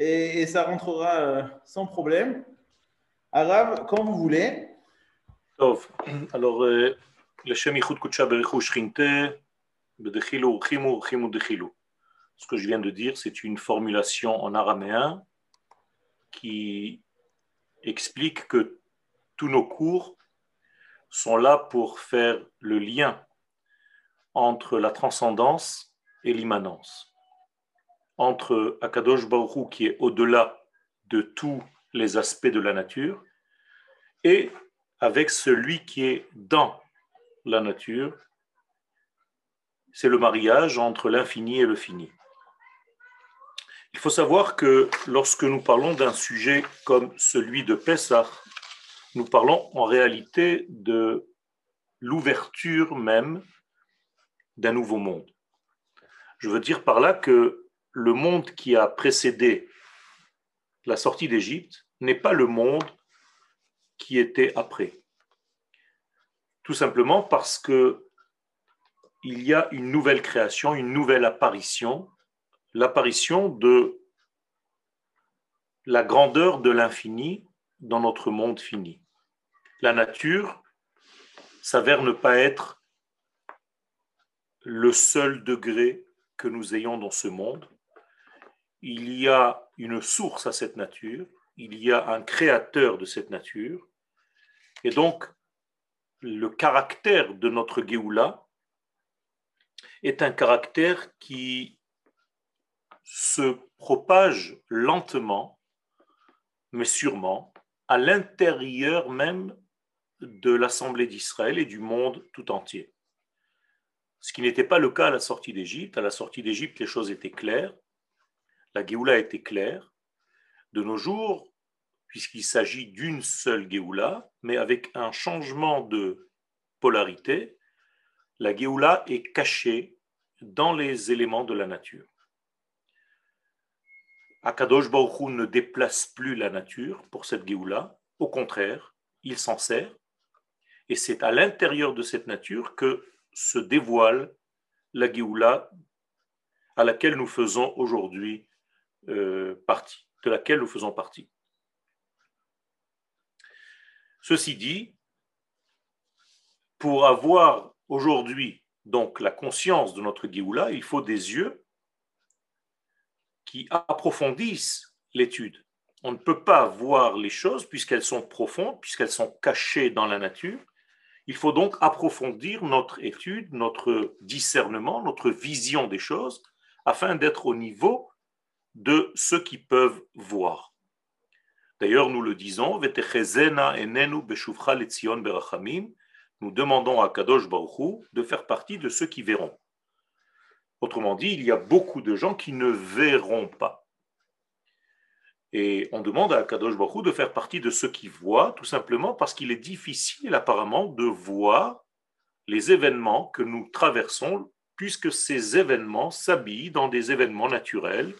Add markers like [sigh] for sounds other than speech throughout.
et, ça rentrera euh, sans problème. Arabe, quand vous voulez. Alors, euh, le Ce que je viens de dire, c'est une formulation en araméen qui explique que tous nos cours sont là pour faire le lien entre la transcendance et l'immanence entre Akadosh Baruch qui est au-delà de tous les aspects de la nature et avec celui qui est dans la nature. C'est le mariage entre l'infini et le fini. Il faut savoir que lorsque nous parlons d'un sujet comme celui de Pessah, nous parlons en réalité de l'ouverture même d'un nouveau monde. Je veux dire par là que le monde qui a précédé la sortie d'Égypte n'est pas le monde qui était après. Tout simplement parce que il y a une nouvelle création, une nouvelle apparition l'apparition de la grandeur de l'infini dans notre monde fini. La nature s'avère ne pas être le seul degré que nous ayons dans ce monde. Il y a une source à cette nature, il y a un créateur de cette nature, et donc le caractère de notre Géoula est un caractère qui se propage lentement, mais sûrement, à l'intérieur même de l'Assemblée d'Israël et du monde tout entier. Ce qui n'était pas le cas à la sortie d'Égypte. À la sortie d'Égypte, les choses étaient claires. La Géoula était claire. De nos jours, puisqu'il s'agit d'une seule Géoula, mais avec un changement de polarité, la Géoula est cachée dans les éléments de la nature. Akadosh Baruch ne déplace plus la nature pour cette Géoula, au contraire, il s'en sert, et c'est à l'intérieur de cette nature que se dévoile la Géoula à laquelle nous faisons aujourd'hui partie, de laquelle nous faisons partie. Ceci dit, pour avoir aujourd'hui donc la conscience de notre Géoula, il faut des yeux qui approfondissent l'étude. On ne peut pas voir les choses puisqu'elles sont profondes, puisqu'elles sont cachées dans la nature. Il faut donc approfondir notre étude, notre discernement, notre vision des choses, afin d'être au niveau de ceux qui peuvent voir. D'ailleurs, nous le disons, nous demandons à Kadosh Baruch de faire partie de ceux qui verront. Autrement dit, il y a beaucoup de gens qui ne verront pas. Et on demande à Kadosh Baruch de faire partie de ceux qui voient, tout simplement parce qu'il est difficile apparemment de voir les événements que nous traversons, puisque ces événements s'habillent dans des événements naturels.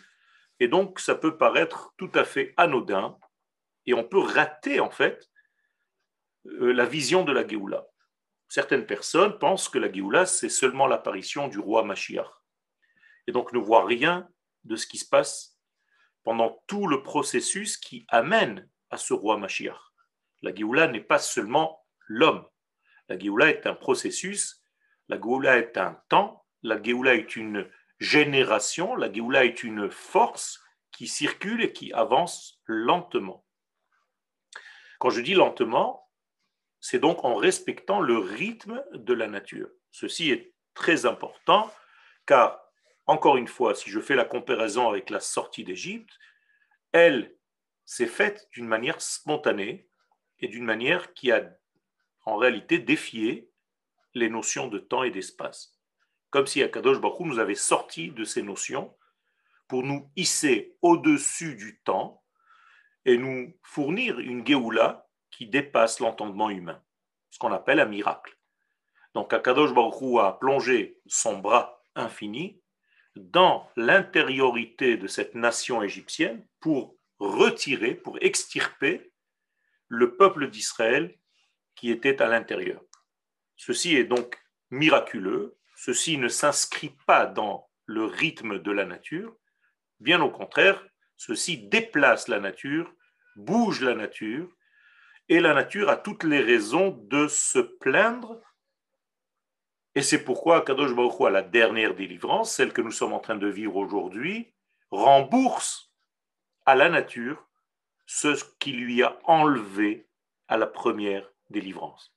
Et donc, ça peut paraître tout à fait anodin, et on peut rater en fait euh, la vision de la Géoula. Certaines personnes pensent que la Géoula, c'est seulement l'apparition du roi Mashiach et donc ne voit rien de ce qui se passe pendant tout le processus qui amène à ce roi Mashiach. La Géoula n'est pas seulement l'homme. La Géoula est un processus, la Géoula est un temps, la Géoula est une génération, la Géoula est une force qui circule et qui avance lentement. Quand je dis lentement, c'est donc en respectant le rythme de la nature. Ceci est très important car encore une fois, si je fais la comparaison avec la sortie d'Égypte, elle s'est faite d'une manière spontanée et d'une manière qui a en réalité défié les notions de temps et d'espace. Comme si Akadosh Baruch nous avait sorti de ces notions pour nous hisser au-dessus du temps et nous fournir une Géoula qui dépasse l'entendement humain, ce qu'on appelle un miracle. Donc Akadosh Baruch a plongé son bras infini dans l'intériorité de cette nation égyptienne pour retirer, pour extirper le peuple d'Israël qui était à l'intérieur. Ceci est donc miraculeux, ceci ne s'inscrit pas dans le rythme de la nature, bien au contraire, Ceci déplace la nature, bouge la nature, et la nature a toutes les raisons de se plaindre. Et c'est pourquoi Kadosh Baruch à la dernière délivrance, celle que nous sommes en train de vivre aujourd'hui, rembourse à la nature ce qui lui a enlevé à la première délivrance.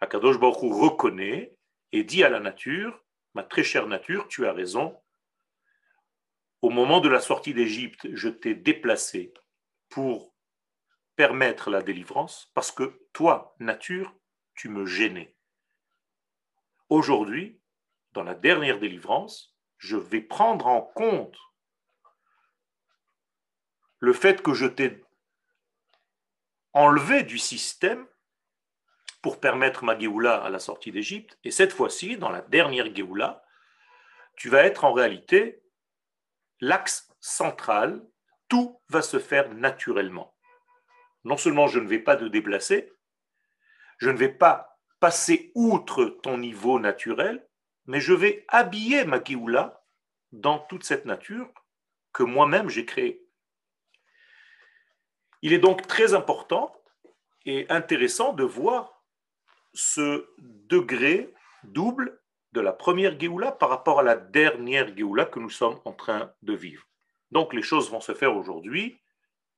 Akadosh Baruch reconnaît et dit à la nature, ma très chère nature, tu as raison, au moment de la sortie d'Égypte, je t'ai déplacé pour permettre la délivrance, parce que toi, nature, tu me gênais. Aujourd'hui, dans la dernière délivrance, je vais prendre en compte le fait que je t'ai enlevé du système pour permettre ma Géoula à la sortie d'Égypte. Et cette fois-ci, dans la dernière Géoula, tu vas être en réalité l'axe central, tout va se faire naturellement. Non seulement je ne vais pas te déplacer, je ne vais pas passer outre ton niveau naturel, mais je vais habiller ma Géoula dans toute cette nature que moi-même j'ai créée. Il est donc très important et intéressant de voir ce degré double de la première Géoula par rapport à la dernière Géoula que nous sommes en train de vivre. Donc les choses vont se faire aujourd'hui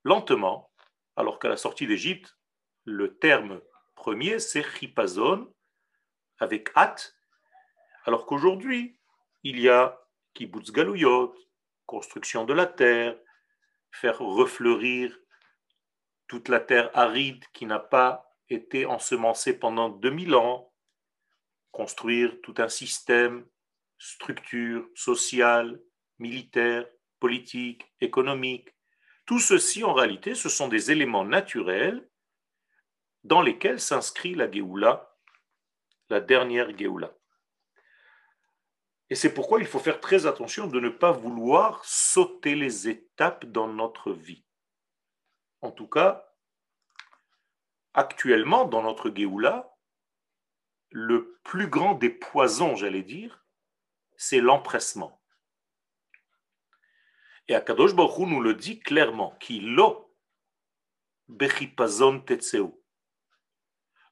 lentement, alors qu'à la sortie d'Égypte, le terme premier c'est chipazon avec hâte, alors qu'aujourd'hui il y a kibbutz galouyot, construction de la terre, faire refleurir toute la terre aride qui n'a pas été ensemencée pendant 2000 ans, construire tout un système, structure sociale, militaire, politique, économique. Tout ceci, en réalité, ce sont des éléments naturels dans lesquels s'inscrit la Géoula, la dernière Géoula. Et c'est pourquoi il faut faire très attention de ne pas vouloir sauter les étapes dans notre vie. En tout cas, actuellement, dans notre Géoula, le plus grand des poisons, j'allais dire, c'est l'empressement. Et Akadosh Baruch nous le dit clairement, lo bechipazon tetseu.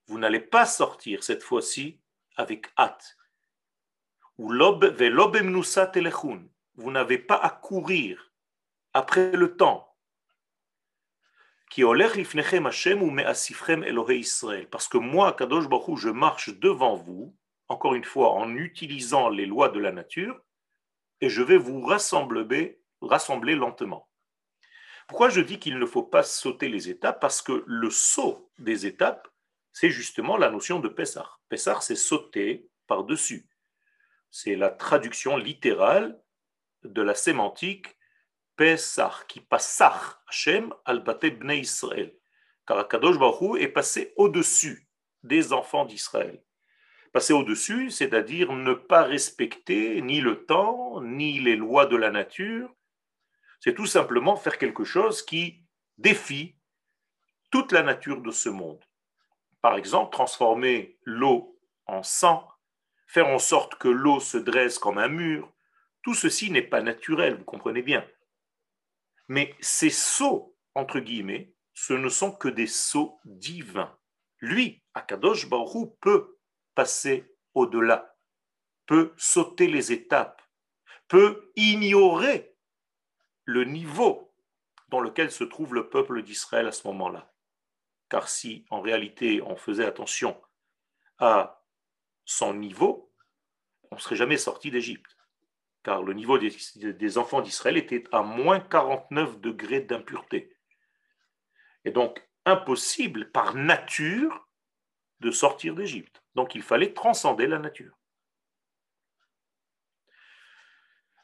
Vous n'allez pas sortir cette fois-ci avec hâte. Ou Vous n'avez pas à courir après le temps parce que moi, Kadosh Baruch je marche devant vous, encore une fois, en utilisant les lois de la nature, et je vais vous rassembler, rassembler lentement. Pourquoi je dis qu'il ne faut pas sauter les étapes? Parce que le saut des étapes, c'est justement la notion de Pessah. Pessah, c'est sauter par-dessus. C'est la traduction littérale de la sémantique Pesach, qui passach Hashem al bnei Israël. Car Akadosh Baruch est passé au-dessus des enfants d'Israël. Passer au-dessus, c'est-à-dire ne pas respecter ni le temps, ni les lois de la nature. C'est tout simplement faire quelque chose qui défie toute la nature de ce monde. Par exemple, transformer l'eau en sang, faire en sorte que l'eau se dresse comme un mur. Tout ceci n'est pas naturel, vous comprenez bien. Mais ces sauts, entre guillemets, ce ne sont que des sauts divins. Lui, Akadosh Baruch peut passer au-delà, peut sauter les étapes, peut ignorer le niveau dans lequel se trouve le peuple d'Israël à ce moment-là. Car si en réalité on faisait attention à son niveau, on ne serait jamais sorti d'Égypte car le niveau des, enfants d'Israël était à moins 49 degrés d'impureté. Et donc, impossible par nature de sortir d'Égypte. Donc, il fallait transcender la nature.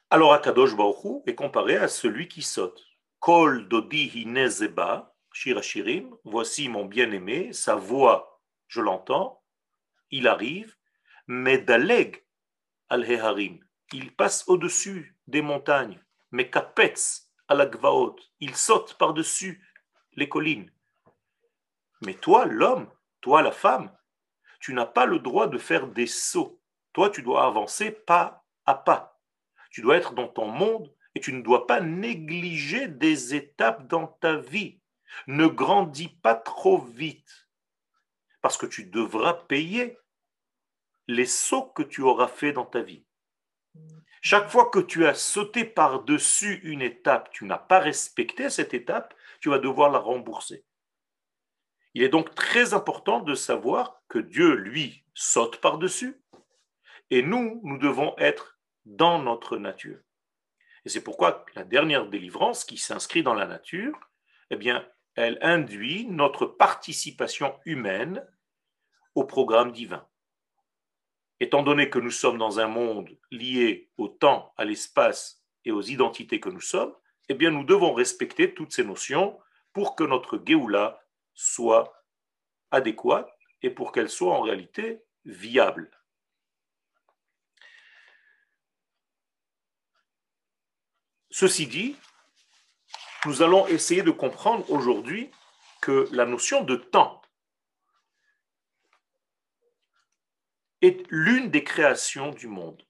Alors, Akadosh Baruch est comparé à celui qui saute. Kol dodi hinezeba, shirachirim, voici mon bien-aimé, sa voix, je l'entends, il arrive, medaleg al-heharim, il passe au-dessus des montagnes, mais kapetz à la gvaot, il saute par-dessus les collines. Mais toi, l'homme, toi, la femme, tu n'as pas le droit de faire des sauts. Toi, tu dois avancer pas à pas. Tu dois être dans ton monde Et tu ne dois pas négliger des étapes dans ta vie. Ne grandis pas trop vite, parce que tu devras payer les sauts que tu auras fait dans ta vie. Chaque fois que tu as sauté par-dessus une étape, tu n'as pas respecté cette étape, tu vas devoir la rembourser. Il est donc très important de savoir que Dieu, lui, saute par-dessus, et nous, nous devons être dans notre nature. Et c'est pourquoi la dernière délivrance qui s'inscrit dans la nature, eh bien, elle induit notre participation humaine au programme divin. Étant donné que nous sommes dans un monde lié au temps, à l'espace et aux identités que nous sommes, eh bien, nous devons respecter toutes ces notions pour que notre Géoula soit adéquate et pour qu'elle soit en réalité viable. Ceci dit, nous allons essayer de comprendre aujourd'hui que la notion de temps est l'une des créations du monde.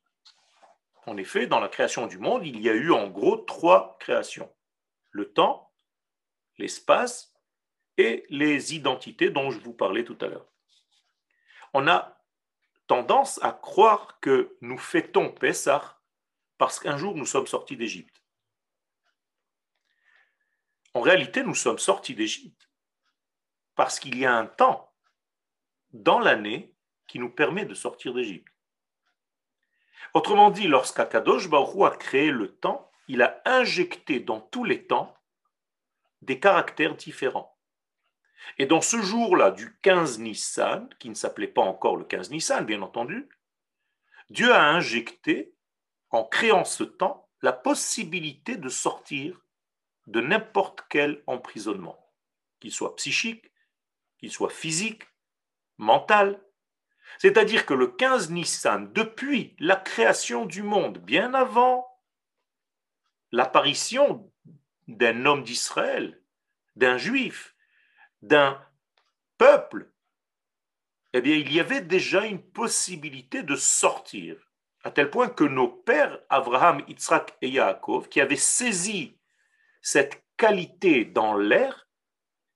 En effet, dans la création du monde, il y a eu en gros trois créations. Le temps, l'espace et les identités dont je vous parlais tout à l'heure. On a tendance à croire que nous fêtons Pessah parce qu'un jour nous sommes sortis d'Égypte. En réalité, nous sommes sortis d'Égypte parce qu'il y a un temps dans l'année qui nous permet de sortir d'Égypte. Autrement dit, lorsqu'Akadosh Baruch a créé le temps, il a injecté dans tous les temps des caractères différents. Et dans ce jour-là du 15 Nissan, qui ne s'appelait pas encore le 15 Nissan, bien entendu, Dieu a injecté, en créant ce temps, la possibilité de sortir de n'importe quel emprisonnement, qu'il soit psychique, qu'il soit physique, mental. C'est-à-dire que le 15 Nissan, depuis la création du monde, bien avant l'apparition d'un homme d'Israël, d'un juif, d'un peuple, eh bien, il y avait déjà une possibilité de sortir, à tel point que nos pères, Abraham, Yitzhak et Yaakov, qui avaient saisi cette qualité dans l'air,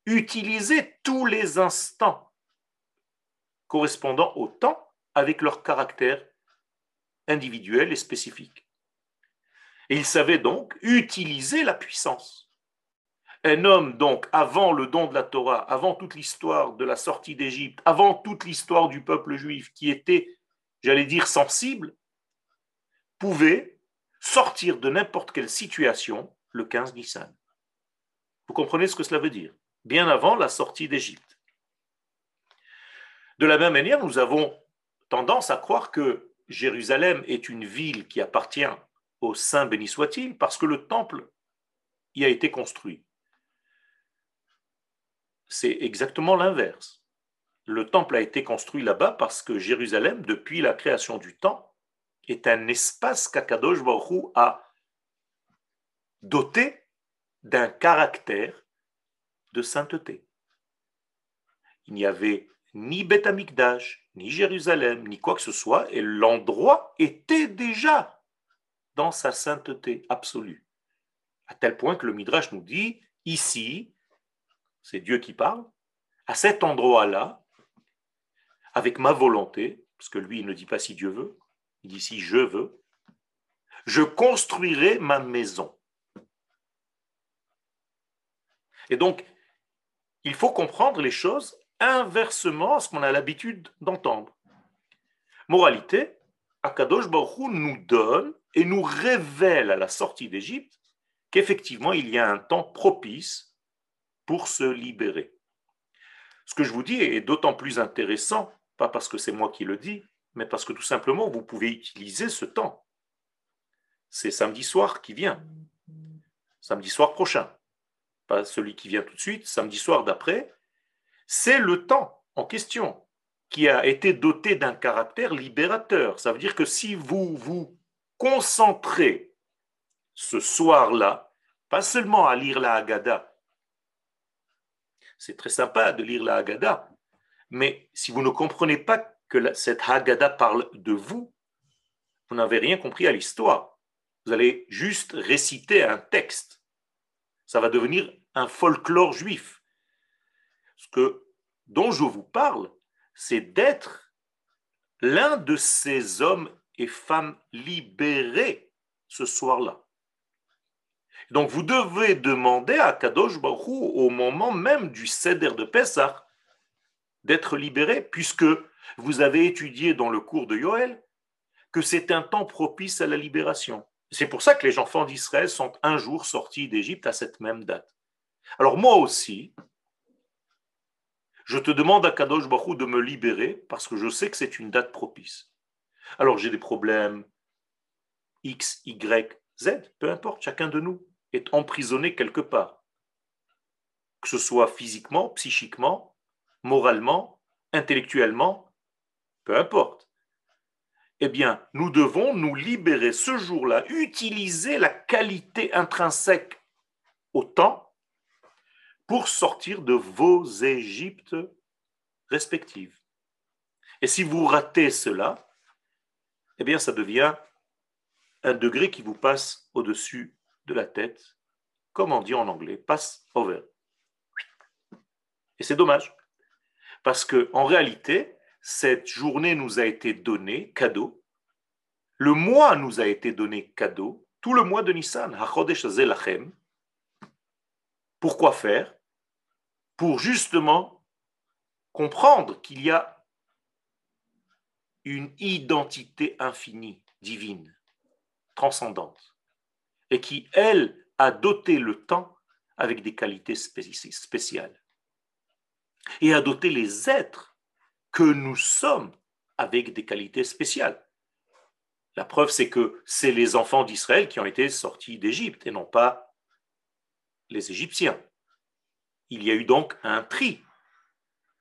utilisaient tous les instants correspondant au temps avec leur caractère individuel et spécifique. Et ils savaient donc utiliser la puissance. Un homme, donc, avant le don de la Torah, avant toute l'histoire de la sortie d'Égypte, avant toute l'histoire du peuple juif qui était, j'allais dire, sensible, pouvait sortir de n'importe quelle situation le 15 Nissan. Vous comprenez ce que cela veut dire? Bien avant la sortie d'Égypte. De la même manière, nous avons tendance à croire que Jérusalem est une ville qui appartient au Saint béni soit-il parce que le temple y a été construit c'est exactement l'inverse. Le temple a été construit là-bas parce que Jérusalem, depuis la création du temps, est un espace qu'Akadosh Baruch a doté d'un caractère de sainteté. Il n'y avait ni Beth Amikdash, ni Jérusalem, ni quoi que ce soit, et l'endroit était déjà dans sa sainteté absolue. À tel point que le Midrash nous dit, ici, c'est Dieu qui parle, à cet endroit-là, avec ma volonté, parce que lui, il ne dit pas si Dieu veut, il dit si je veux, je construirai ma maison. Et donc, il faut comprendre les choses inversement à ce qu'on a l'habitude d'entendre. Moralité, Akadosh Baruch nous donne et nous révèle à la sortie d'Égypte qu'effectivement il y a un temps propice pour se libérer. Ce que je vous dis est d'autant plus intéressant, pas parce que c'est moi qui le dis, mais parce que tout simplement, vous pouvez utiliser ce temps. C'est samedi soir qui vient, samedi soir prochain, pas celui qui vient tout de suite, samedi soir d'après. C'est le temps en question qui a été doté d'un caractère libérateur. Ça veut dire que si vous vous concentrez ce soir-là, pas seulement à lire la Haggadah, c'est très sympa de lire la Haggadah, mais si vous ne comprenez pas que cette Haggadah parle de vous, vous n'avez rien compris à l'histoire. Vous allez juste réciter un texte. Ça va devenir un folklore juif. Ce que, dont je vous parle, c'est d'être l'un de ces hommes et femmes libérés ce soir-là. Donc vous devez demander à Kadosh Baruch au moment même du Seder de Pessah d'être libéré, puisque vous avez étudié dans le cours de Yoel que c'est un temps propice à la libération. C'est pour ça que les enfants d'Israël sont un jour sortis d'Égypte à cette même date. Alors moi aussi, je te demande à Kadosh Baruch de me libérer parce que je sais que c'est une date propice. Alors j'ai des problèmes X, Y, Z, peu importe, chacun de nous est emprisonné quelque part. Que ce soit physiquement, psychiquement, moralement, intellectuellement, peu importe. Eh bien, nous devons nous libérer ce jour-là, utiliser la qualité intrinsèque au temps pour sortir de vos Égyptes respectives. Et si vous ratez cela, eh bien, ça devient un degré qui vous passe au-dessus de la tête, comme on dit en anglais, pass over. Et c'est dommage. Parce que en réalité, cette journée nous a été donnée cadeau. Le mois nous a été donné cadeau. Tout le mois de Nissan. Pourquoi faire? Pour justement comprendre qu'il y a une identité infinie, divine, transcendante, et qui, elle, a doté le temps avec des qualités spéciales et à doter les êtres que nous sommes avec des qualités spéciales. La preuve, c'est que c'est les enfants d'Israël qui ont été sortis d'Égypte et non pas les Égyptiens. Il y a eu donc un tri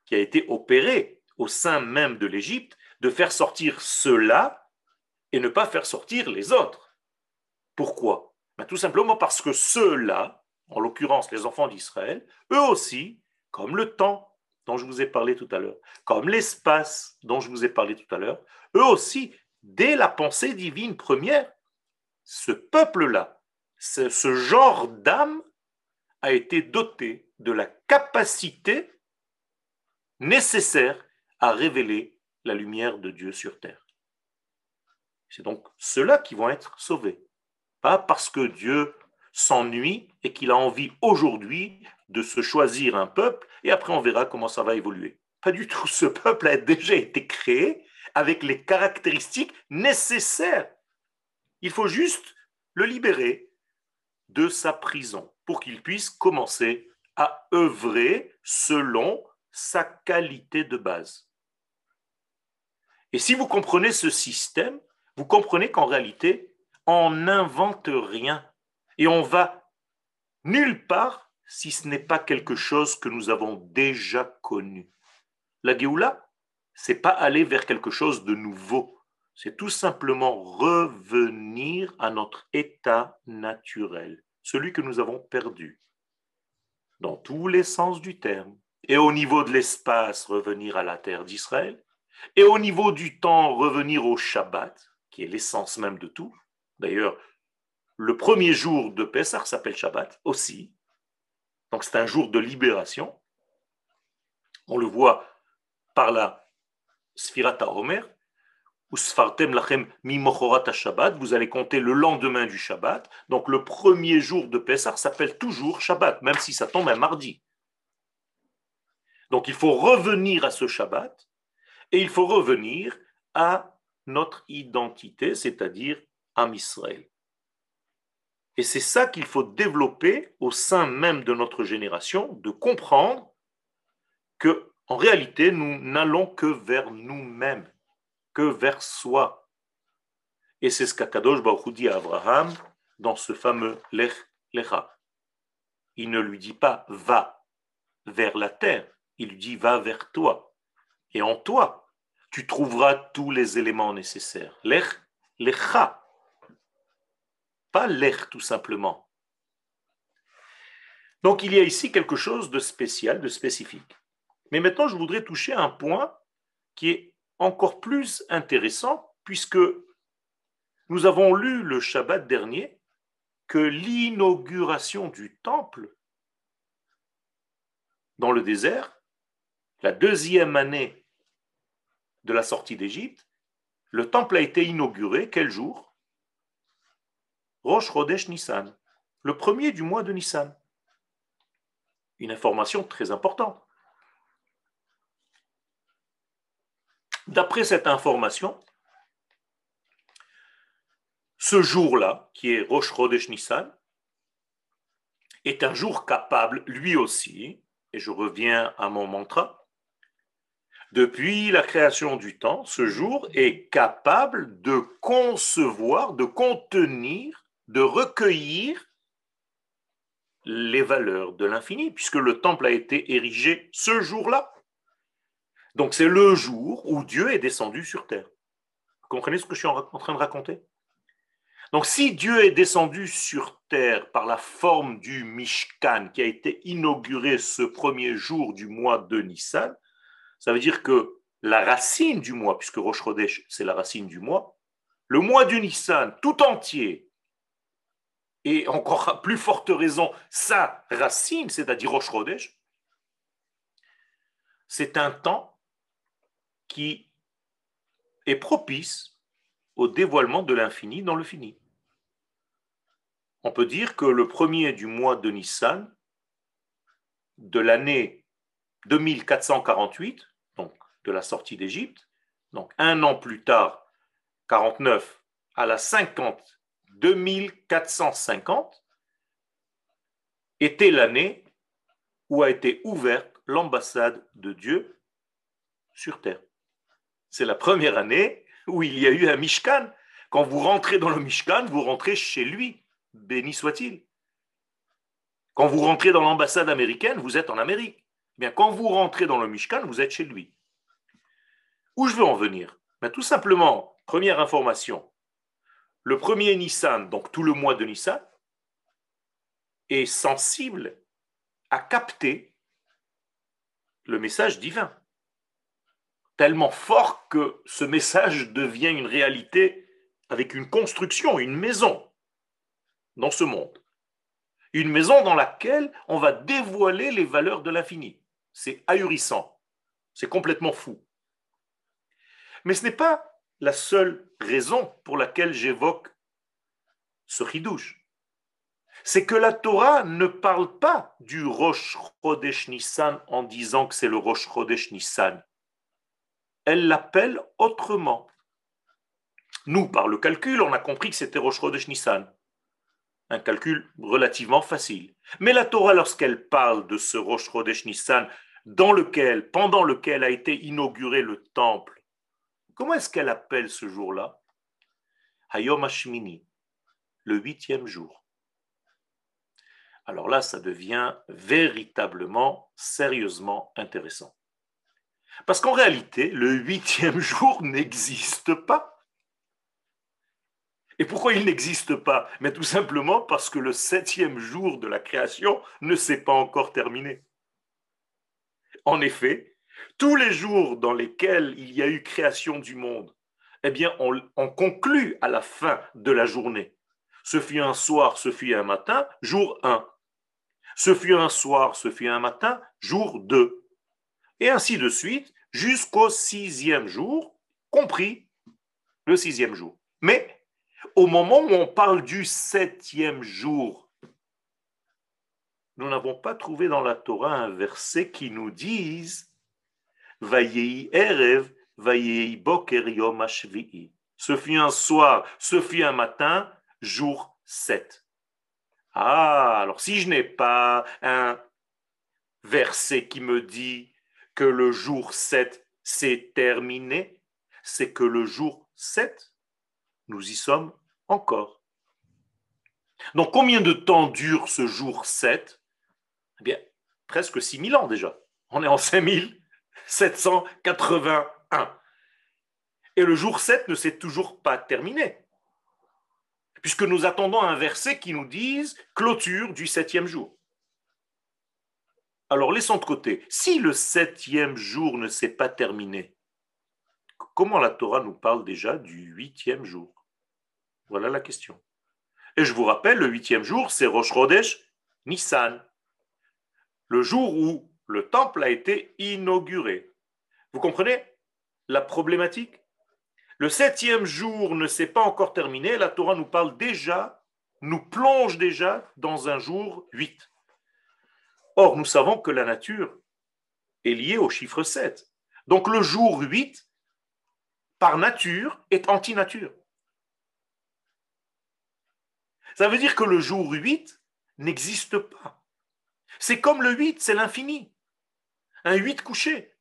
qui a été opéré au sein même de l'Égypte de faire sortir ceux-là et ne pas faire sortir les autres. Pourquoi? Ben, Tout simplement parce que ceux-là, en l'occurrence les enfants d'Israël, eux aussi, comme le temps, dont je vous ai parlé tout à l'heure, comme l'espace dont je vous ai parlé tout à l'heure, eux aussi, dès la pensée divine première, ce peuple-là, ce, ce genre d'âme a été doté de la capacité nécessaire à révéler la lumière de Dieu sur terre. C'est donc ceux-là qui vont être sauvés. Pas parce que Dieu s'ennuie et qu'il a envie aujourd'hui de se choisir un peuple et après on verra comment ça va évoluer. Pas du tout. Ce peuple a déjà été créé avec les caractéristiques nécessaires. Il faut juste le libérer de sa prison pour qu'il puisse commencer à œuvrer selon sa qualité de base. Et si vous comprenez ce système, vous comprenez qu'en réalité, on n'invente rien et on va nulle part si ce n'est pas quelque chose que nous avons déjà connu. La Géoula, c'est pas aller vers quelque chose de nouveau, c'est tout simplement revenir à notre état naturel, celui que nous avons perdu, dans tous les sens du terme. Et au niveau de l'espace, revenir à la terre d'Israël, et au niveau du temps, revenir au Shabbat, qui est l'essence même de tout. D'ailleurs, le premier jour de Pessah s'appelle Shabbat aussi. Donc c'est un jour de libération. On le voit par la Sfirata Omer, vous allez compter le lendemain du Shabbat. Donc le premier jour de Pessah s'appelle toujours Shabbat, même si ça tombe un mardi. Donc il faut revenir à ce Shabbat et il faut revenir à notre identité, c'est-à-dire à Israël. Et c'est ça qu'il faut développer au sein même de notre génération, de comprendre que en réalité, nous n'allons que vers nous-mêmes, vers soi. Et c'est ce qu'Akadosh Baruch dit à Abraham dans ce fameux Lech Lecha. Il ne lui dit pas va vers la terre, il lui dit va vers toi. Et en toi, tu trouveras tous les éléments nécessaires. Lech Lecha pas l'air tout simplement. Donc il y a ici quelque chose de spécial, de spécifique. Mais maintenant, je voudrais toucher un point qui est encore plus intéressant, puisque Nous avons lu le Shabbat dernier que l'inauguration du temple dans le désert, la deuxième année de la sortie d'Égypte, le temple a été inauguré quel jour? Rosh Chodesh Nissan, le premier du mois de Nissan. Une information très importante. D'après cette information, ce jour-là, qui est Rosh Chodesh Nissan, est un jour capable, lui aussi, et je reviens à mon mantra, depuis la création du temps, ce jour est capable de concevoir, de contenir, de recueillir les valeurs de l'infini, puisque le temple a été érigé ce jour-là. Donc c'est le jour où Dieu est descendu sur terre. Vous comprenez ce que je suis en train de raconter? Donc si Dieu est descendu sur terre par la forme du Mishkan qui a été inauguré ce premier jour du mois de Nissan, ça veut dire que la racine du mois, puisque Rosh c'est la racine du mois, le mois du Nissan tout entier et encore à plus forte raison, sa racine, c'est-à-dire Rosh c'est un temps qui est propice au dévoilement de l'infini dans le fini. On peut dire que le premier du mois de Nissan, de l'année 2448, donc de la sortie d'Égypte, donc un an plus tard, 49 à la 50 2450 était l'année où a été ouverte l'ambassade de Dieu sur terre. C'est la première année où il y a eu un Mishkan. Quand vous rentrez dans le Mishkan, vous rentrez chez lui, béni soit-il. Quand vous rentrez dans l'ambassade américaine, vous êtes en Amérique. Eh bien, quand vous rentrez dans le Mishkan, vous êtes chez lui. Où je veux en venir? Ben, Tout simplement, première information, le premier Nissan, donc tout le mois de Nissan, est sensible à capter le message divin. Tellement fort que ce message devient une réalité avec une construction, une maison dans ce monde. Une maison dans laquelle on va dévoiler les valeurs de l'infini. C'est ahurissant. C'est complètement fou. Mais ce n'est pas la seule raison pour laquelle j'évoque ce chidouche. C'est que la Torah ne parle pas du Rosh Chodesh Nissan en disant que c'est le Rosh Chodesh Nissan. Elle l'appelle autrement. Nous, par le calcul, on a compris que c'était Rosh Chodesh Nissan. Un calcul relativement facile. Mais la Torah, lorsqu'elle parle de ce Rosh Nissan, dans lequel, pendant lequel a été inauguré le temple, Comment est-ce qu'elle appelle ce jour-là? Hayom Hashmini, le huitième jour. Alors là, ça devient véritablement, sérieusement intéressant. Parce qu'en réalité, le huitième [laughs] jour n'existe pas. Et pourquoi il n'existe pas? Mais tout simplement parce que le septième jour de la création ne s'est pas encore terminé. En effet, tous les jours dans lesquels il y a eu création du monde, eh bien, on, conclut à la fin de la journée. Ce fut un soir, ce fut un matin, jour 1. Ce fut un soir, ce fut un matin, jour 2. Et ainsi de suite, jusqu'au sixième jour, compris le sixième jour. Mais au moment où on parle du septième jour, nous n'avons pas trouvé dans la Torah un verset qui nous dise Erev, Boker Yom Ce fut un soir, ce fut un matin, jour 7. Ah, alors si je n'ai pas un verset qui me dit que le jour 7 s'est terminé, c'est que le jour 7, nous y sommes encore. Donc combien de temps dure ce jour 7 Eh bien, presque 6000 ans déjà. On est en 5000 781. Et le jour 7 ne s'est toujours pas terminé, puisque nous attendons un verset qui nous dise clôture du septième jour. Alors laissons de côté, si le septième jour ne s'est pas terminé, comment la Torah nous parle déjà du huitième jour? Voilà la question. Et je vous rappelle, le huitième jour, c'est Rosh Nissan, le jour où le temple a été inauguré. Vous comprenez la problématique? Le septième jour ne s'est pas encore terminé, la Torah nous parle déjà, nous plonge déjà dans un jour 8. Or, nous savons que la nature est liée au chiffre 7. Donc le jour 8, par nature, est anti-nature. Ça veut dire que le jour 8 n'existe pas. C'est comme le 8, c'est l'infini. Un 8 couché.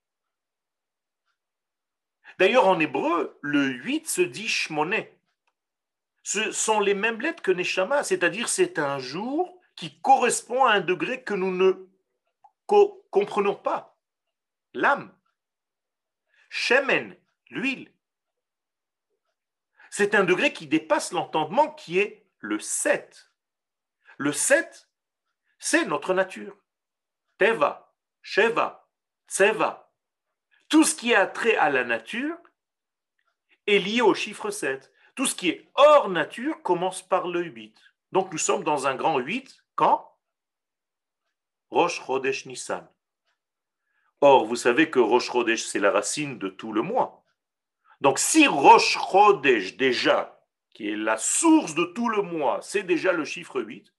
D'ailleurs, en hébreu, le 8 se dit shmoné. Ce sont les mêmes lettres que Neshama, c'est-à-dire c'est un jour qui correspond à un degré que nous ne comprenons pas. L'âme. Shemen, l'huile. C'est un degré qui dépasse l'entendement qui est le 7. Le 7, c'est notre nature. Teva, Sheva, Tseva. Tout ce qui a trait à la nature est lié au chiffre 7. Tout ce qui est hors nature commence par le 8. Donc nous sommes dans un grand 8 quand? Rosh Chodesh Nissan. Or, vous savez que Rosh Chodesh, c'est la racine de tout le mois. Donc si Rosh Chodesh déjà qui est la source de tout le mois, c'est déjà le chiffre 8,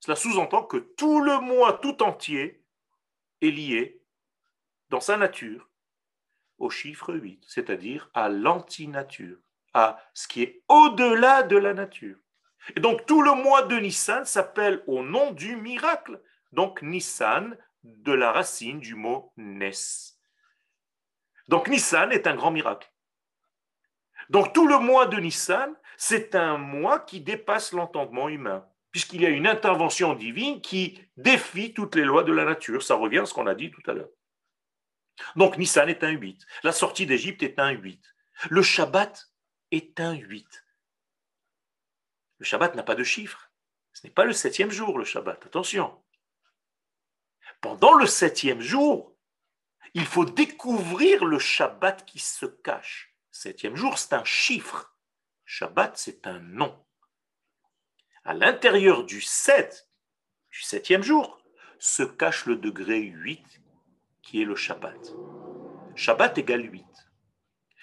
cela sous-entend que tout le mois tout entier est lié dans sa nature au chiffre 8, c'est-à-dire à, l'antinature, à ce qui est au-delà de la nature. Et donc tout le mois de Nissan s'appelle au nom du miracle. Donc Nissan de la racine du mot Nes. Donc Nissan est un grand miracle. Donc tout le mois de Nissan, c'est un mois qui dépasse l'entendement humain, puisqu'il y a une intervention divine qui défie toutes les lois de la nature. Ça revient à ce qu'on a dit tout à l'heure. Donc Nissan est un 8. La sortie d'Égypte est un 8. Le Shabbat est un 8. Le Shabbat n'a pas de chiffre. Ce n'est pas le septième jour, le Shabbat. Attention. Pendant le septième jour, il faut découvrir le Shabbat qui se cache. Septième jour, c'est un chiffre. Shabbat, c'est un nom. À l'intérieur du 7, du septième jour, se cache le degré 8 qui est le Shabbat. Shabbat égale 8.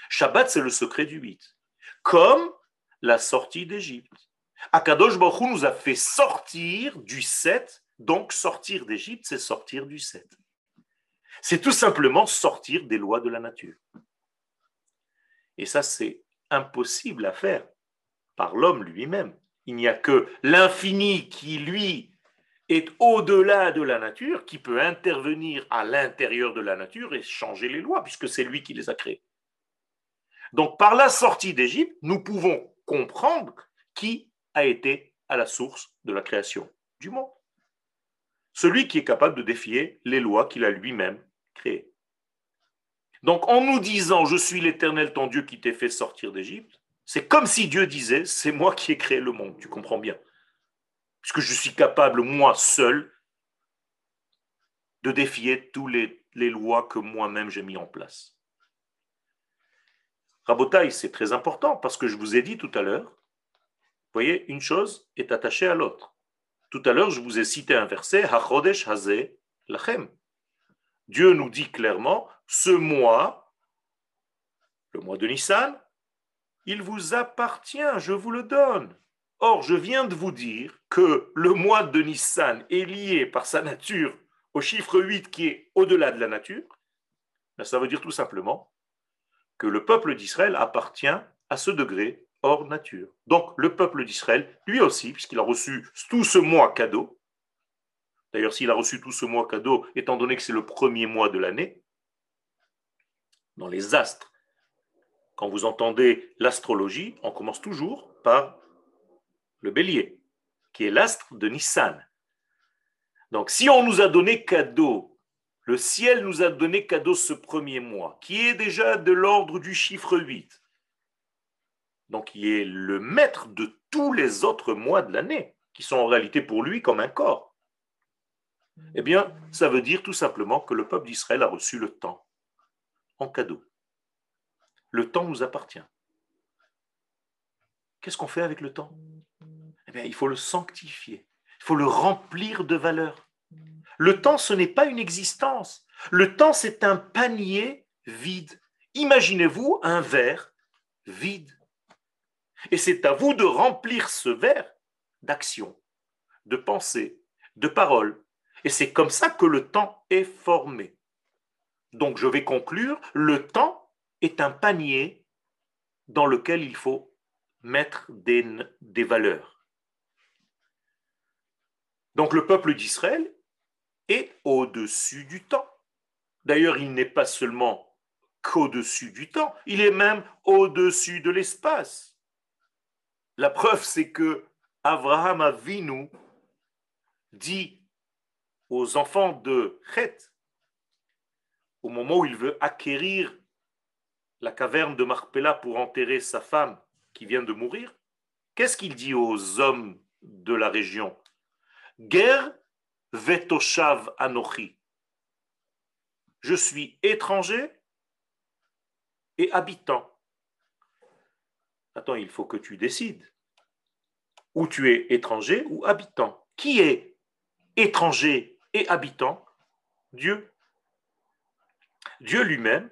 Shabbat, c'est le secret du 8. Comme la sortie d'Égypte. Akadosh Baruch nous a fait sortir du 7, donc sortir d'Égypte, c'est sortir du 7. C'est tout simplement sortir des lois de la nature. Et ça, c'est impossible à faire par l'homme lui-même. Il n'y a que l'infini qui, lui, est au-delà de la nature, qui peut intervenir à l'intérieur de la nature et changer les lois, puisque c'est lui qui les a créées. Donc, par la sortie d'Égypte, nous pouvons comprendre qui a été à la source de la création du monde. Celui qui est capable de défier les lois qu'il a lui-même créées. Donc en nous disant je suis l'éternel ton Dieu qui t'ai fait sortir d'Égypte, c'est comme si Dieu disait c'est moi qui ai créé le monde, tu comprends bien. Puisque je suis capable, moi seul, de défier toutes les, lois que moi-même j'ai mis en place. Rabotaï, c'est très important parce que je vous ai dit tout à l'heure, voyez, une chose est attachée à l'autre. Tout à l'heure, je vous ai cité un verset, Hachodesh Hazeh Lachem. Dieu nous dit clairement, ce mois, le mois de Nissan, il vous appartient, je vous le donne. Or, je viens de vous dire que le mois de Nissan est lié par sa nature au chiffre 8 qui est au-delà de la nature. Ça veut dire tout simplement que le peuple d'Israël appartient à ce degré hors nature. Donc, le peuple d'Israël, lui aussi, puisqu'il a reçu tout ce mois cadeau, D'ailleurs, s'il a reçu tout ce mois cadeau, étant donné que c'est le premier mois de l'année, dans les astres, quand vous entendez l'astrologie, on commence toujours par le bélier, qui est l'astre de Nissan. Donc, si on nous a donné cadeau, le ciel nous a donné cadeau ce premier mois, qui est déjà de l'ordre du chiffre 8, donc qui est le maître de tous les autres mois de l'année, qui sont en réalité pour lui comme un corps. Eh bien, ça veut dire tout simplement que le peuple d'Israël a reçu le temps en cadeau. Le temps nous appartient. qu'est-ce qu'on fait avec le temps? Eh bien, il faut le sanctifier, il faut le remplir de valeur. Le temps, ce n'est pas une existence. Le temps, c'est un panier vide. Imaginez-vous un verre vide. Et c'est à vous de remplir ce verre d'action, de pensée, de parole. Et c'est comme ça que le temps est formé. Donc je vais conclure, le temps est un panier dans lequel il faut mettre des, des valeurs. Donc le peuple d'Israël est au-dessus du temps. D'ailleurs, il n'est pas seulement qu'au-dessus du temps, il est même au-dessus de l'espace. La preuve, c'est que Abraham Avinu dit aux enfants de Chet, au moment où il veut acquérir la caverne de Marpella pour enterrer sa femme qui vient de mourir, qu'est-ce qu'il dit aux hommes de la région? Guerre vetoshav anochi. Je suis étranger et habitant. Attends, il faut que tu décides. Ou tu es étranger ou habitant. Qui est étranger et habitant? Dieu. Dieu lui-même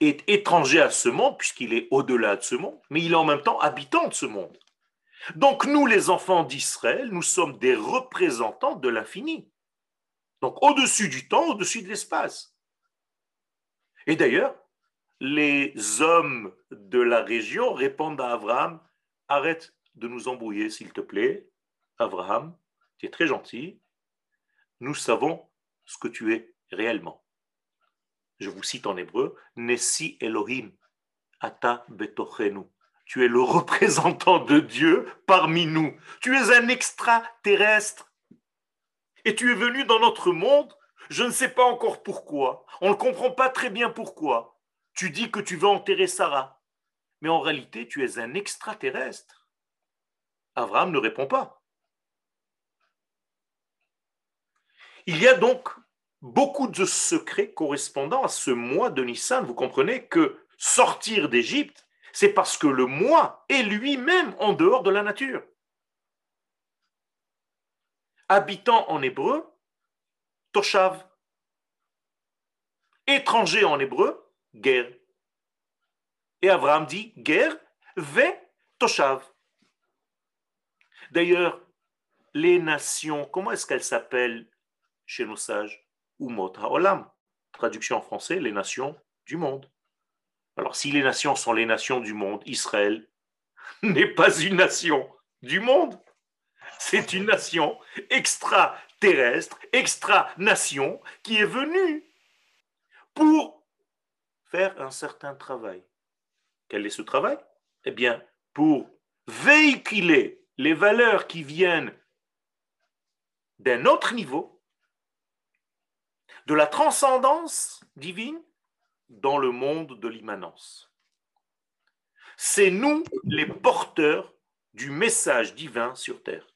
est étranger à ce monde, puisqu'il est au-delà de ce monde, mais il est en même temps habitant de ce monde. Donc nous, les enfants d'Israël, nous sommes des représentants de l'infini. Donc au-dessus du temps, au-dessus de l'espace. Et d'ailleurs, les hommes de la région répondent à Abraham, arrête de nous embrouiller, s'il te plaît. Abraham, tu es très gentil. Nous savons ce que tu es réellement. Je vous cite en hébreu, Nessi Elohim, Ata Betochenu. Tu es le [laughs] représentant de Dieu parmi nous. Tu es un extraterrestre. Et tu es venu dans notre monde, je ne sais pas encore pourquoi. On ne comprend pas très bien pourquoi. Tu dis que tu veux enterrer Sarah. Mais en réalité, tu es un extraterrestre. Abraham ne répond pas. Il y a donc beaucoup de secrets correspondant à ce mois de Nissan. Vous comprenez que sortir d'Égypte, c'est parce que le mois est lui-même en dehors de la nature. Habitant en hébreu, Toshav. Étranger en hébreu, guerre. Et Abraham dit guerre, ve Toshav. D'ailleurs, les nations, comment est-ce qu'elles s'appellent chez nos sages? Umot HaOlam. Traduction en français, les nations du monde. Alors, si les nations sont les nations du monde, Israël [laughs] n'est pas une nation du monde. C'est une nation extraterrestre, extra-nation, qui est venue pour un certain travail. Quel est ce travail? Eh bien, pour véhiculer les valeurs qui viennent d'un autre niveau, de la transcendance divine dans le monde de l'immanence. C'est nous les porteurs du message divin sur Terre.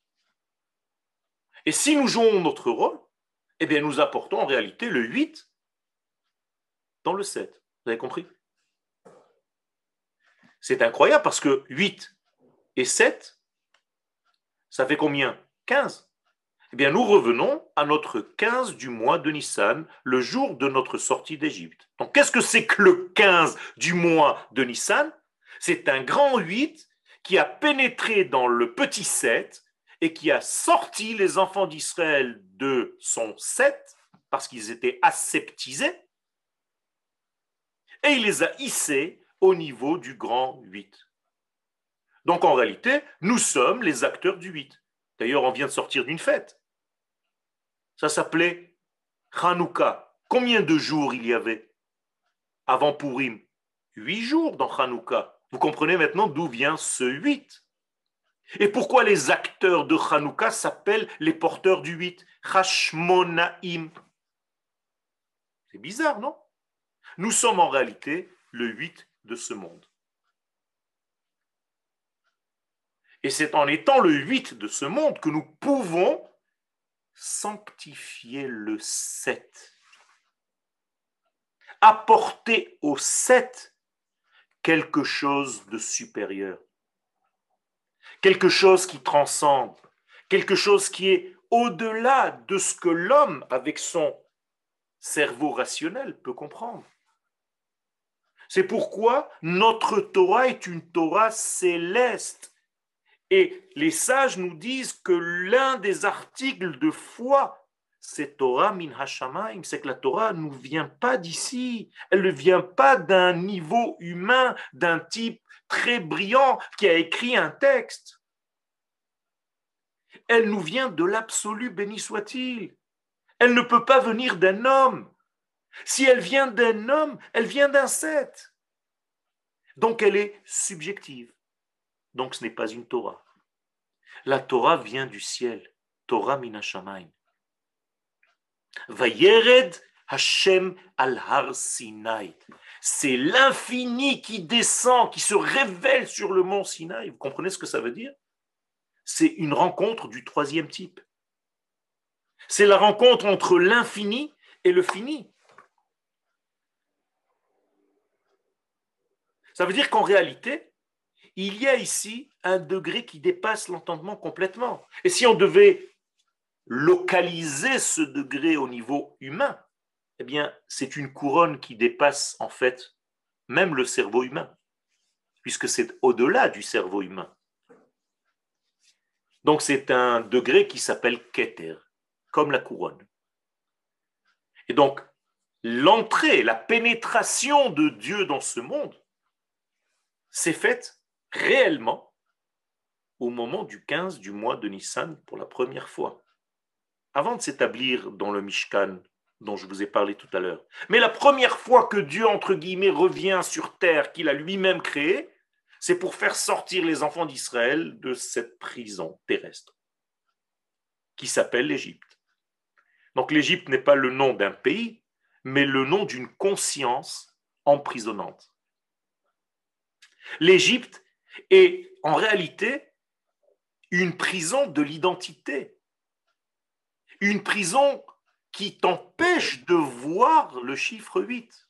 Et si nous jouons notre rôle, eh bien nous apportons en réalité le 8 dans le 7. Vous avez compris? C'est incroyable parce que 8 et 7, ça fait combien? 15. Eh bien, nous revenons à notre 15 du mois de Nissan, le jour de notre sortie d'Égypte. Donc, qu'est-ce que c'est que le 15 du mois de Nissan? C'est un grand 8 qui a pénétré dans le petit 7 et qui a sorti les enfants d'Israël de son 7 parce qu'ils étaient aseptisés et il les a hissés au niveau du grand 8. Donc en réalité, nous sommes les acteurs du 8. D'ailleurs, on vient de sortir d'une fête. Ça s'appelait Hanouka. Combien de jours il y avait avant Purim? Huit jours dans Hanouka. Vous comprenez maintenant d'où vient ce 8. Et pourquoi les acteurs de Hanouka s'appellent les porteurs du 8 Hashmonaim. C'est bizarre, non? Nous sommes en réalité le 8 de ce monde. Et c'est en étant le 8 de ce monde que nous pouvons sanctifier le 7. Apporter au 7 quelque chose de supérieur. quelque chose qui transcende, quelque chose qui est au-delà de ce que l'homme, avec son cerveau rationnel, peut comprendre. C'est pourquoi notre Torah est une Torah céleste. Et les sages nous disent que l'un des articles de foi, c'est Torah min hashamaim, c'est que la Torah ne vient pas d'ici, elle ne vient pas d'un niveau humain, d'un type très brillant qui a écrit un texte. Elle nous vient de l'absolu, béni soit-il. Elle ne peut pas venir d'un homme. Si elle vient d'un homme, elle vient d'un set. Donc elle est subjective. Donc ce n'est pas une Torah. La Torah vient du ciel. Torah minashamaim. Vayered Hashem al har Sinai. C'est l'infini qui descend, qui se révèle sur le mont Sinaï. Vous comprenez ce que ça veut dire? C'est une rencontre du troisième type. C'est la rencontre entre l'infini et le fini. Ça veut dire qu'en réalité, il y a ici un degré qui dépasse l'entendement complètement. Et si on devait localiser ce degré au niveau humain, eh bien, c'est une couronne qui dépasse en fait même le cerveau humain, puisque c'est au-delà du cerveau humain. Donc c'est un degré qui s'appelle Keter, comme la couronne. Et donc, l'entrée, la pénétration de Dieu dans ce monde s'est faite réellement au moment du 15 du mois de Nissan pour la première fois, avant de s'établir dans le Mishkan dont je vous ai parlé tout à l'heure. Mais la première fois que Dieu, entre guillemets, revient sur terre qu'il a lui-même créée, c'est pour faire sortir les enfants d'Israël de cette prison terrestre qui s'appelle l'Égypte. Donc l'Égypte n'est pas le nom d'un pays, mais le nom d'une conscience emprisonnante. L'Égypte est en réalité une prison de l'identité, une prison qui t'empêche de voir le chiffre 8.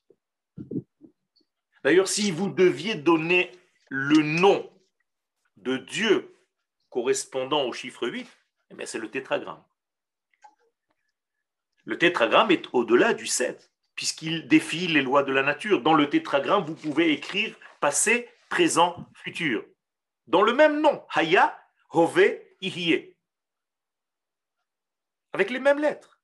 D'ailleurs, si vous deviez donner le nom de Dieu correspondant au chiffre 8, eh c'est le tétragramme. Le tétragramme est au-delà du 7, puisqu'il défie les lois de la nature. Dans le tétragramme, vous pouvez écrire passé, présent, futur. Dans le même nom, Haya, Hove, Ihye. Avec les mêmes lettres.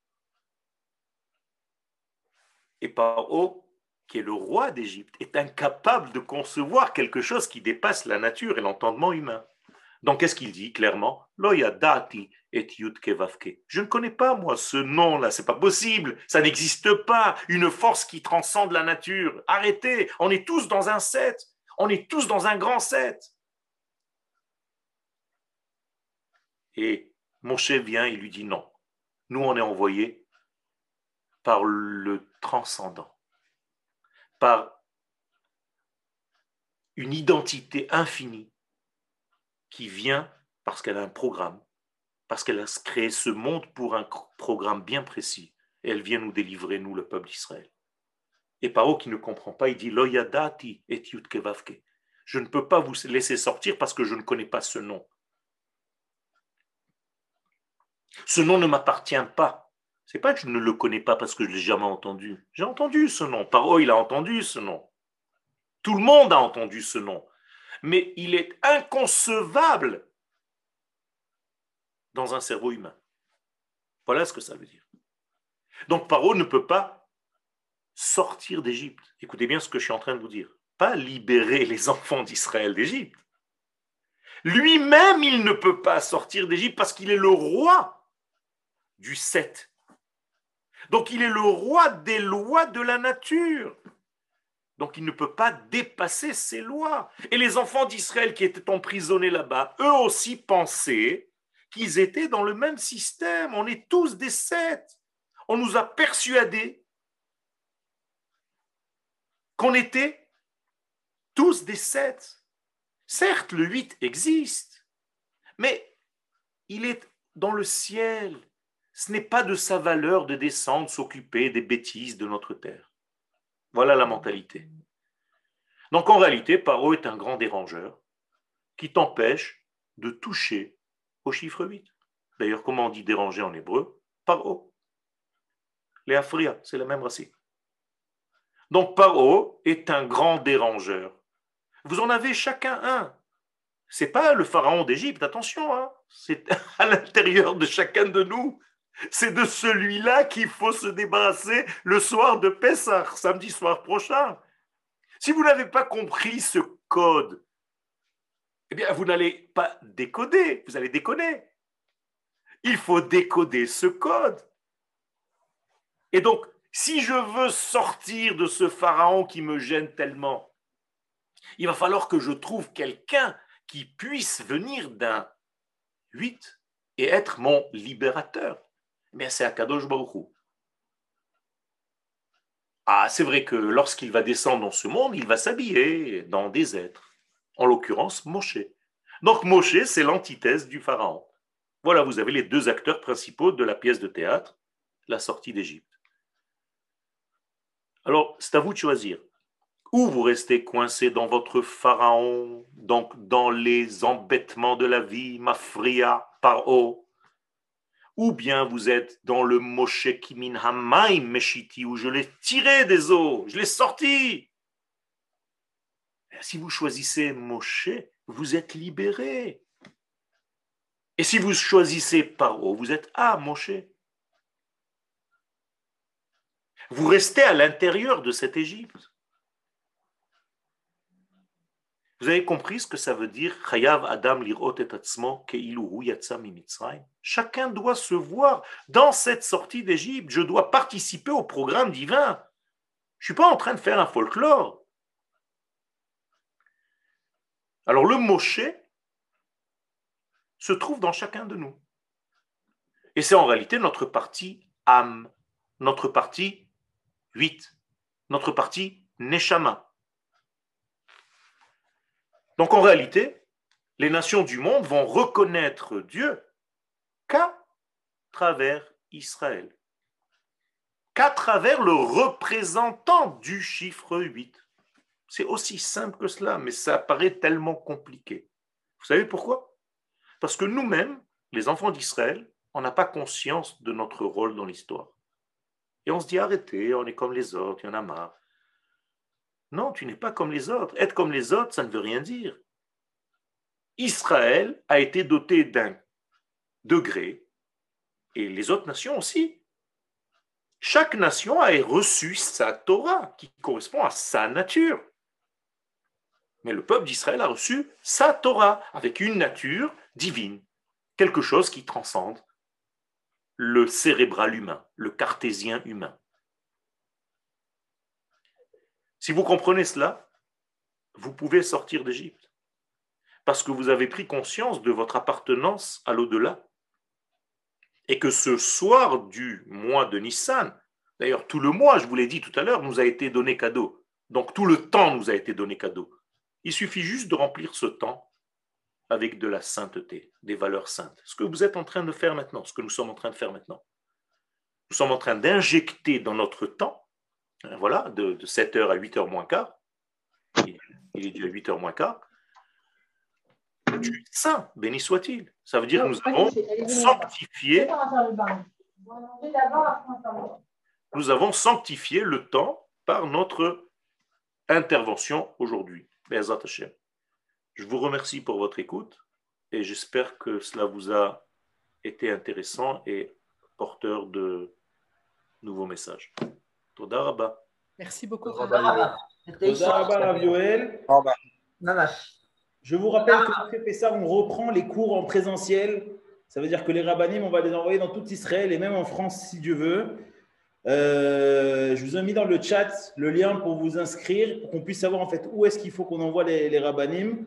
Et Paro, qui est le roi d'Égypte, est incapable de concevoir quelque chose qui dépasse la nature et l'entendement humain. Donc, qu'est-ce qu'il dit clairement? Loyadati et Je ne connais pas, moi, ce nom-là. C'est pas possible. Ça n'existe pas. Une force qui transcende la nature. Arrêtez. On est tous dans un set. On est tous dans un grand set. Et Moshe vient, il lui dit non. Nous, on est envoyés par le transcendant, par une identité infinie qui vient parce qu'elle a un programme, parce qu'elle a créé ce monde pour un programme bien précis. Et elle vient nous délivrer, nous, le peuple d'Israël. Et Paro qui ne comprend pas, il dit Loyadati et Je ne peux pas vous laisser sortir parce que je ne connais pas ce nom. Ce nom ne m'appartient pas. C'est pas que je ne le connais pas parce que je l'ai jamais entendu. J'ai entendu ce nom. Paro, il a entendu ce nom. Tout le monde a entendu ce nom. Mais il est inconcevable dans un cerveau humain. Voilà ce que ça veut dire. Donc Paro ne peut pas sortir d'Égypte. Écoutez bien ce que je suis en train de vous dire. Pas libérer les enfants d'Israël d'Égypte. Lui-même, il ne peut pas sortir d'Égypte parce qu'il est le roi du 7. Donc il est le roi des lois de la nature. Donc il ne peut pas dépasser ces lois. Et les enfants d'Israël qui étaient emprisonnés là-bas, eux aussi pensaient qu'ils étaient dans le même système. On est tous des sept. On nous a persuadés qu'on était tous des sept. Certes, le 8 existe, mais il est dans le ciel. Ce n'est pas de sa valeur de descendre s'occuper des bêtises de notre terre. Voilà la mentalité. Donc en réalité, Paro est un grand dérangeur qui t'empêche de toucher au chiffre 8. D'ailleurs, comment on dit déranger en hébreu? Paro. Les c'est la même racine. Donc Paro est un grand dérangeur. Vous en avez chacun un. C'est pas le pharaon d'Égypte, attention, hein. c'est [laughs] à l'intérieur de chacun de nous. C'est de celui-là qu'il faut se débarrasser le soir de Pessah, samedi soir prochain. Si vous n'avez pas compris ce code, eh bien, vous n'allez pas décoder, vous allez déconner. Il faut décoder ce code. Et donc, si je veux sortir de ce pharaon qui me gêne tellement, il va falloir que je trouve quelqu'un qui puisse venir d'un 8 et être mon libérateur. Mais c'est Akadosh Baruch Ah, c'est vrai que lorsqu'il va descendre dans ce monde, il va s'habiller dans des êtres. En l'occurrence, Moshe. Donc Moshe, c'est l'antithèse du pharaon. Voilà, vous avez les deux acteurs principaux de la pièce de théâtre, la sortie d'Égypte. Alors, c'est à vous de choisir. Ou vous restez coincé dans votre pharaon, donc dans les embêtements de la vie, mafria, par eau, ou bien vous êtes dans le Moshe Kimin Hamaim Meshiti, où je l'ai tiré des eaux, je l'ai sorti. Si vous choisissez Moshe, vous êtes libéré. Et si vous choisissez Paro, vous êtes à Moshe. Vous restez à l'intérieur de cette Égypte. Vous avez compris ce que ça veut dire Adam Chacun doit se voir dans cette sortie d'Égypte. Je dois participer au programme divin. Je ne suis pas en train de faire un folklore. Alors le Moshe se trouve dans chacun de nous. Et c'est en réalité notre partie âme, notre partie 8, notre partie Neshama. Donc en réalité, les nations du monde vont reconnaître Dieu qu'à travers Israël, qu'à travers le représentant du chiffre 8. C'est aussi simple que cela, mais ça paraît tellement compliqué. Vous savez pourquoi? Parce que nous-mêmes, les enfants d'Israël, on n'a pas conscience de notre rôle dans l'histoire. Et on se dit arrêtez, on est comme les autres, il y en a marre. Non, tu n'es pas comme les autres. Être comme les autres, ça ne veut rien dire. Israël a été doté d'un degré, et les autres nations aussi. Chaque nation a reçu sa Torah, qui correspond à sa nature. Mais le peuple d'Israël a reçu sa Torah, avec une nature divine, quelque chose qui transcende le cérébral humain, le cartésien humain. Si vous comprenez cela, vous pouvez sortir d'Égypte. Parce que vous avez pris conscience de votre appartenance à l'au-delà. Et que ce soir du mois de Nissan, d'ailleurs tout le mois, je vous l'ai dit tout à l'heure, nous a été donné cadeau. Donc tout le temps nous a été donné cadeau. Il suffit juste de remplir ce temps avec de la sainteté, des valeurs saintes. Ce que vous êtes en train de faire maintenant, ce que nous sommes en train de faire maintenant. Nous sommes en train d'injecter dans notre temps euh, voilà, de, 7h à 8h moins quart. Il, est dû à 8h moins quart. Du saint, béni soit-il. Ça veut dire que nous avons sanctifié. Nous avons sanctifié le temps par notre intervention aujourd'hui. Je vous remercie pour votre écoute et j'espère que cela vous a été intéressant et porteur de nouveaux messages. Merci beaucoup. Je vous rappelle que ça, on reprend les cours en présentiel. Ça veut dire que les rabbinim, on va les envoyer dans tout Israël et même en France si Dieu veut. Euh, je vous ai mis dans le chat le lien pour vous inscrire, pour qu'on puisse savoir en fait où est-ce qu'il faut qu'on envoie les, les rabbinim.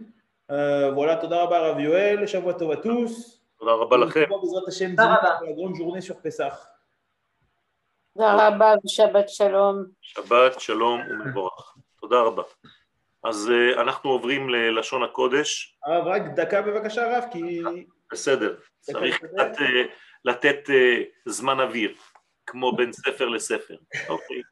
Voilà, Toda Rabba Rav Yoel, Shavua Tov à tous. Toda Rabba Lachem. La grande journée sur Pessah. תודה רבה ושבת שלום. שבת שלום ומבורך. תודה רבה. אז אנחנו עוברים ללשון הקודש. הרב, רק דקה בבקשה הרב, כי... בסדר, צריך קצת לתת זמן אוויר, כמו בין ספר לספר. אוקיי.